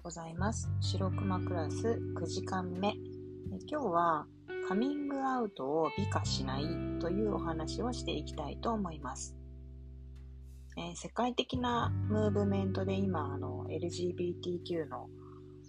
うございます。白熊クラス9時間目。今日はカミングアウトを美化しないというお話をしていきたいと思います。えー、世界的なムーブメントで今、あの LGBTQ の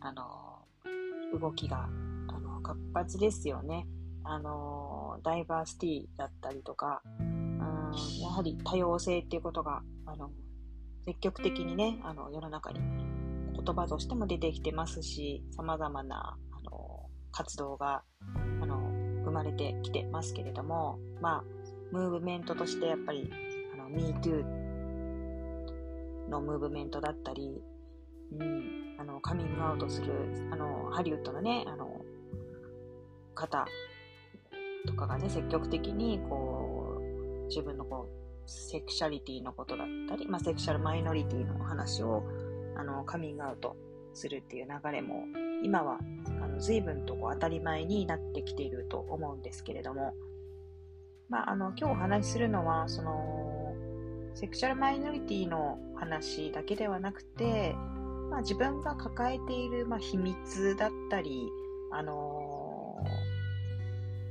あの動きがあの活発ですよね。あのダイバーシティだったりとか、うんやはり多様性っていうことがあの積極的にね、あの世の中に言葉としても出てきてますし、様々なあの活動があの生まれてきてますけれども、まあ、ムーブメントとしてやっぱり、あの、MeToo のムーブメントだったり、うん、あの、カミングアウトする、あの、ハリウッドのね、あの、方とかがね、積極的に、こう、自分のこう、セクシャリティのことだったり、まあ、セクシャルマイノリティの話をあの、カミングアウトするっていう流れも、今は、あの、随分とこう当たり前になってきていると思うんですけれども、まあ、あの、今日お話しするのは、その、セクシャルマイノリティの話だけではなくて、まあ、自分が抱えている、まあ、秘密だったり、あの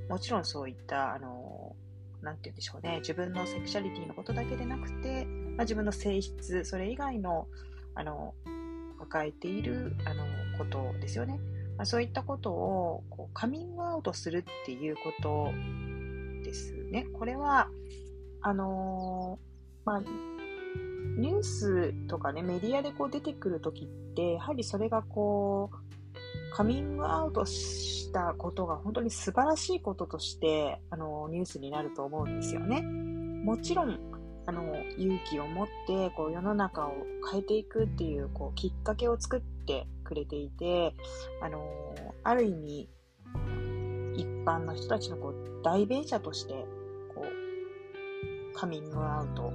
ー、もちろんそういった、あのー、なんて言うんでしょうね、自分のセクシャリティのことだけでなくて、まあ、自分の性質、それ以外の、あの、抱えている、あの、ことですよね。まあ、そういったことをこうカミングアウトするっていうことですね。これは、あのまあ、ニュースとかね、メディアでこう出てくるときって、やはりそれがこう、カミングアウトしたことが本当に素晴らしいこととして、あの、ニュースになると思うんですよね。もちろん、あの勇気を持ってこう世の中を変えていくっていうこうきっかけを作ってくれていてあのある意味一般の人たちのこう代弁者としてこうカミングアウト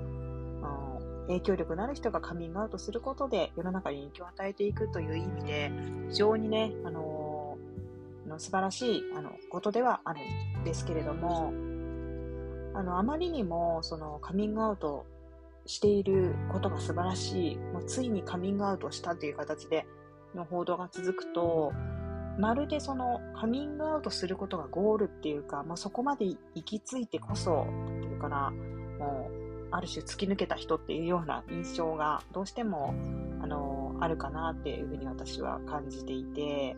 影響力のある人がカミングアウトすることで世の中に影響を与えていくという意味で非常にね、あのの素晴らしいあのことではあるんですけれどもあの、あまりにも、その、カミングアウトしていることが素晴らしい、もうついにカミングアウトしたという形での報道が続くと、まるでそのカミングアウトすることがゴールっていうか、まあ、そこまで行き着いてこそ、っていうかな、もう、ある種突き抜けた人っていうような印象がどうしても、あの、あるかなっていうふうに私は感じていて、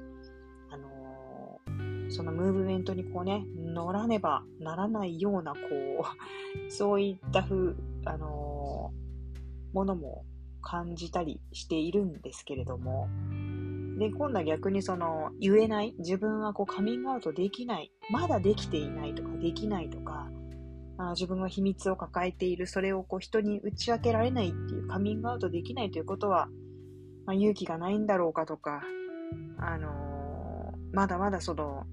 そのムーブメントにこうね、乗らねばならないような、こう、そういったふう、あのー、ものも感じたりしているんですけれども、で、今度は逆にその、言えない、自分はこうカミングアウトできない、まだできていないとか、できないとか、あ自分は秘密を抱えている、それをこう人に打ち明けられないっていうカミングアウトできないということは、まあ、勇気がないんだろうかとか、あのー、まだまだその、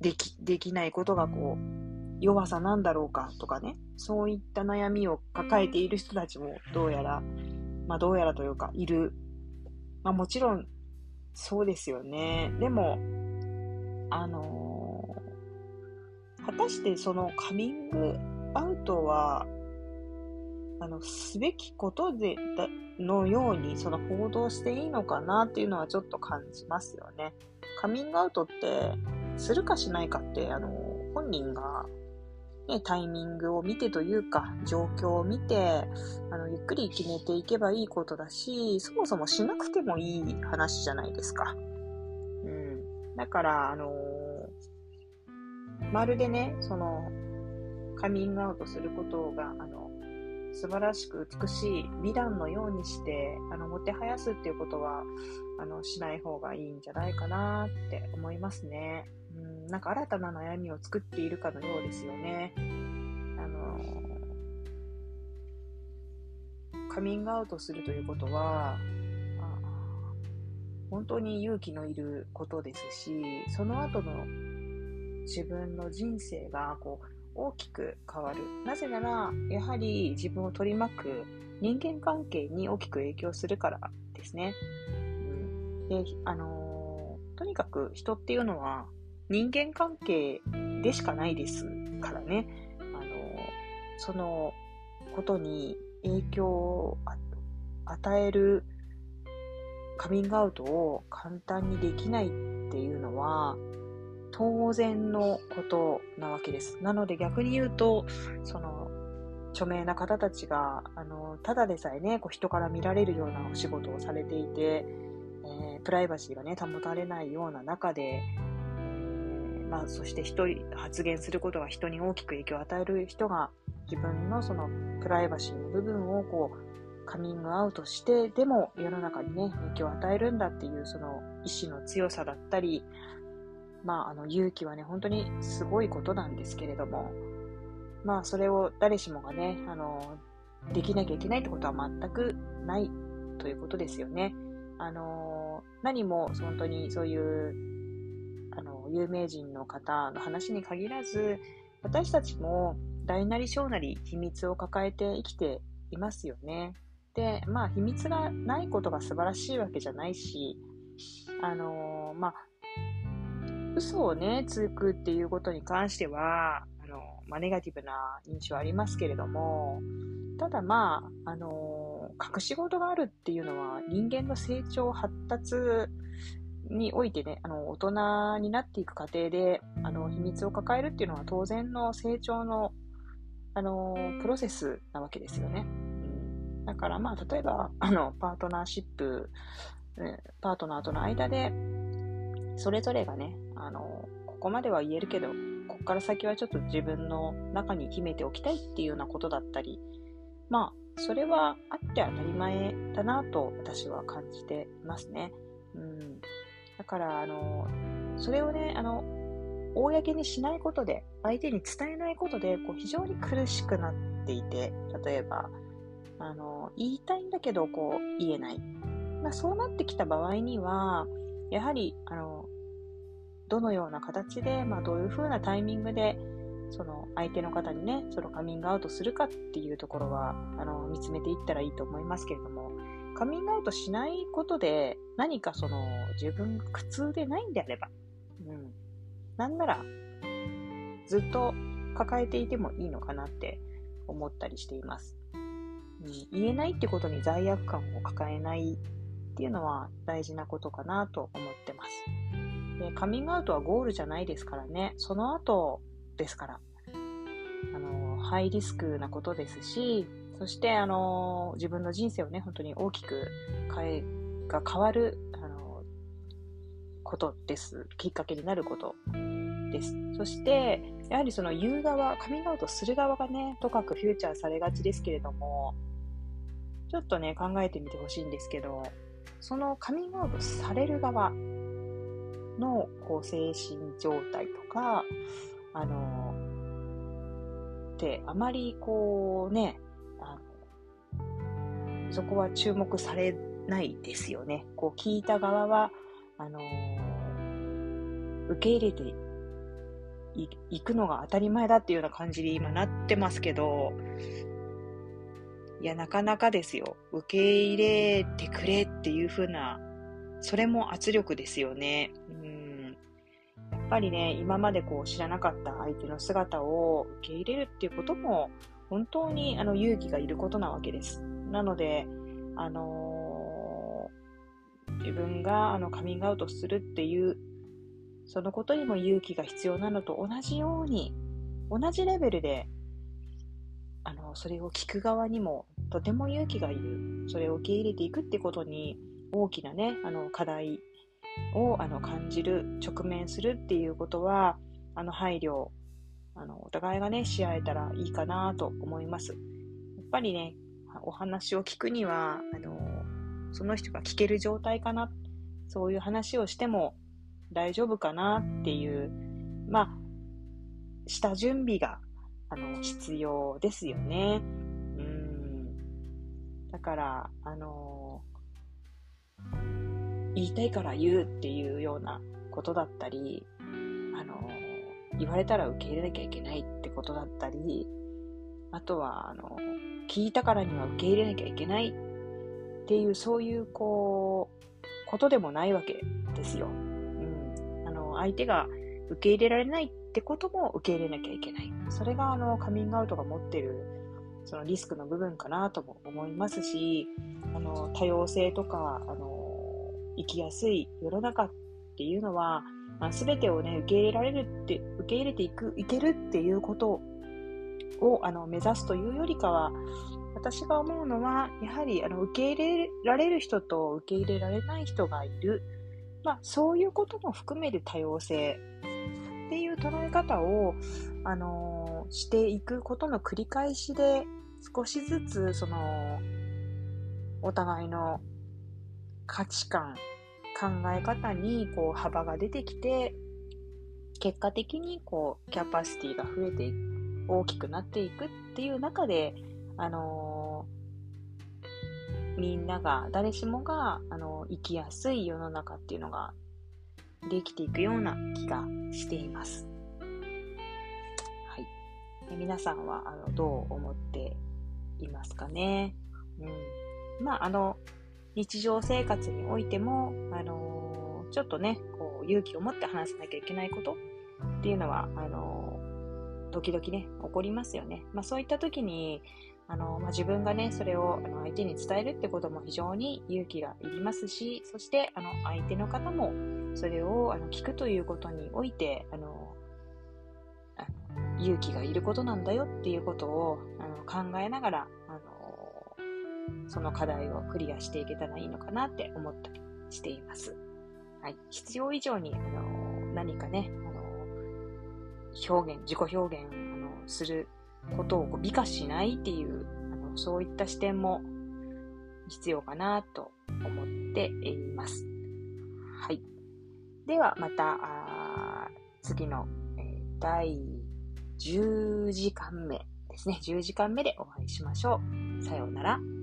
でき、できないことがこう、弱さなんだろうかとかね、そういった悩みを抱えている人たちもどうやら、まあどうやらというか、いる。まあもちろん、そうですよね。でも、あのー、果たしてそのカミングアウトは、あの、すべきことで、のように、その報道していいのかなっていうのはちょっと感じますよね。カミングアウトって、するかしないかって、あの、本人が、ね、タイミングを見てというか、状況を見て、あの、ゆっくり決めていけばいいことだし、そもそもしなくてもいい話じゃないですか。うん。だから、あのまるでね、その、カミングアウトすることが、あの、素晴らしく美しい美談のようにして、あの、もてはやすっていうことは、あの、しない方がいいんじゃないかなって思いますね。うん、なんか新たな悩みを作っているかのようですよね。あの、カミングアウトするということは、本当に勇気のいることですし、その後の自分の人生がこう大きく変わる。なぜなら、やはり自分を取り巻く人間関係に大きく影響するからですね。うん、で、あのー、とにかく人っていうのは人間関係でしかないですからね。あのー、そのことに影響を与えるカミングアウトを簡単にできないっていうのは、当然のことなわけです。なので逆に言うと、その、著名な方たちが、あの、ただでさえね、こう人から見られるようなお仕事をされていて、えー、プライバシーがね、保たれないような中で、えー、まあ、そして一人、発言することが人に大きく影響を与える人が、自分のそのプライバシーの部分をこう、カミングアウトして、でも世の中にね、影響を与えるんだっていうその意志の強さだったり、まあ、あの、勇気はね、本当にすごいことなんですけれども、まあ、それを誰しもがね、あの、できなきゃいけないってことは全くないということですよね。あの、何も本当にそういう、あの、有名人の方の話に限らず、私たちも大なり小なり秘密を抱えて生きていますよね。で、まあ、秘密がないことが素晴らしいわけじゃないし、あの、まあ、嘘をね、つくっていうことに関しては、あの、まあ、ネガティブな印象ありますけれども、ただまあ、あの、隠し事があるっていうのは人間の成長、発達においてね、あの、大人になっていく過程で、あの、秘密を抱えるっていうのは当然の成長の、あの、プロセスなわけですよね。だからまあ、例えば、あの、パートナーシップ、パートナーとの間で、それぞれがね、あの、ここまでは言えるけど、ここから先はちょっと自分の中に秘めておきたいっていうようなことだったり、まあ、それはあって当たり前だなと私は感じてますね。うん。だから、あの、それをね、あの、公にしないことで、相手に伝えないことで、こう、非常に苦しくなっていて、例えば、あの、言いたいんだけど、こう、言えない。まあ、そうなってきた場合には、やはり、あの、どのような形で、まあ、どういう風なタイミングで、その相手の方にね、そのカミングアウトするかっていうところは、あの、見つめていったらいいと思いますけれども、カミングアウトしないことで、何かその、自分が苦痛でないんであれば、うん。なんなら、ずっと抱えていてもいいのかなって思ったりしています。うん、言えないってことに罪悪感を抱えないっていうのは大事なことかなと思ってます。で、カミングアウトはゴールじゃないですからね、その後ですから。あの、ハイリスクなことですし、そして、あの、自分の人生をね、本当に大きく変え、が変わる、あの、ことです。きっかけになることです。そして、やはりその言う側、カミングアウトする側がね、とかくフューチャーされがちですけれども、ちょっとね、考えてみてほしいんですけど、そのカミングアウトされる側のこう精神状態とか、あの、ってあまりこうね、あのそこは注目されないですよね。こう聞いた側は、あの受け入れていくのが当たり前だっていうような感じに今なってますけど、いや、なかなかですよ。受け入れてくれっていう風な、それも圧力ですよね。うん。やっぱりね、今までこう知らなかった相手の姿を受け入れるっていうことも、本当にあの勇気がいることなわけです。なので、あのー、自分があのカミングアウトするっていう、そのことにも勇気が必要なのと同じように、同じレベルであの、それを聞く側にもとても勇気がいる。それを受け入れていくってことに大きなね、あの、課題をあの感じる、直面するっていうことは、あの、配慮、あの、お互いがね、し合えたらいいかなと思います。やっぱりね、お話を聞くには、あの、その人が聞ける状態かな、そういう話をしても大丈夫かなっていう、まあ、下準備があの、必要ですよね。うん。だから、あの言いたいから言うっていうようなことだったり、あの言われたら受け入れなきゃいけないってことだったり、あとは、あの、聞いたからには受け入れなきゃいけないっていう、そういう、こう、ことでもないわけですよ。うん。あの、相手が受け入れられないってことも受け入れなきゃいけない。それがあのカミングアウトが持ってるそのリスクの部分かなとも思いますし、あの多様性とか、あの生きやすい世の中っていうのは、まあ、全てをね、受け入れられるって、受け入れていく、いけるっていうことをあの目指すというよりかは、私が思うのは、やはりあの受け入れられる人と受け入れられない人がいる。まあ、そういうことも含める多様性っていう捉え方を、あのー、していくことの繰り返しで、少しずつ、その、お互いの価値観、考え方にこう幅が出てきて、結果的にこうキャパシティが増えて、大きくなっていくっていう中で、あのー、みんなが、誰しもが、あのー、生きやすい世の中っていうのができていくような気がしています。はい。皆さんは、あの、どう思っていますかね？うん。まあ、あの、日常生活においても、あのー、ちょっとね、こう、勇気を持って話さなきゃいけないことっていうのは、あのー、時々ね、起こりますよね。まあ、そういった時に、あの、まあ、自分がね、それをあの相手に伝えるってことも非常に勇気がいりますし、そして、あの、相手の方もそれをあの聞くということにおいて、あの、勇気がいることなんだよっていうことをあの考えながら、その課題をクリアしていけたらいいのかなって思ったりしています。はい。必要以上に、あの、何かね、あの、表現、自己表現、あの、することをこう美化しないっていう、あの、そういった視点も必要かなと思っています。はい。では、また、次の、えー、第10時間目ですね。10時間目でお会いしましょう。さようなら。